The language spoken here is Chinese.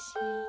心。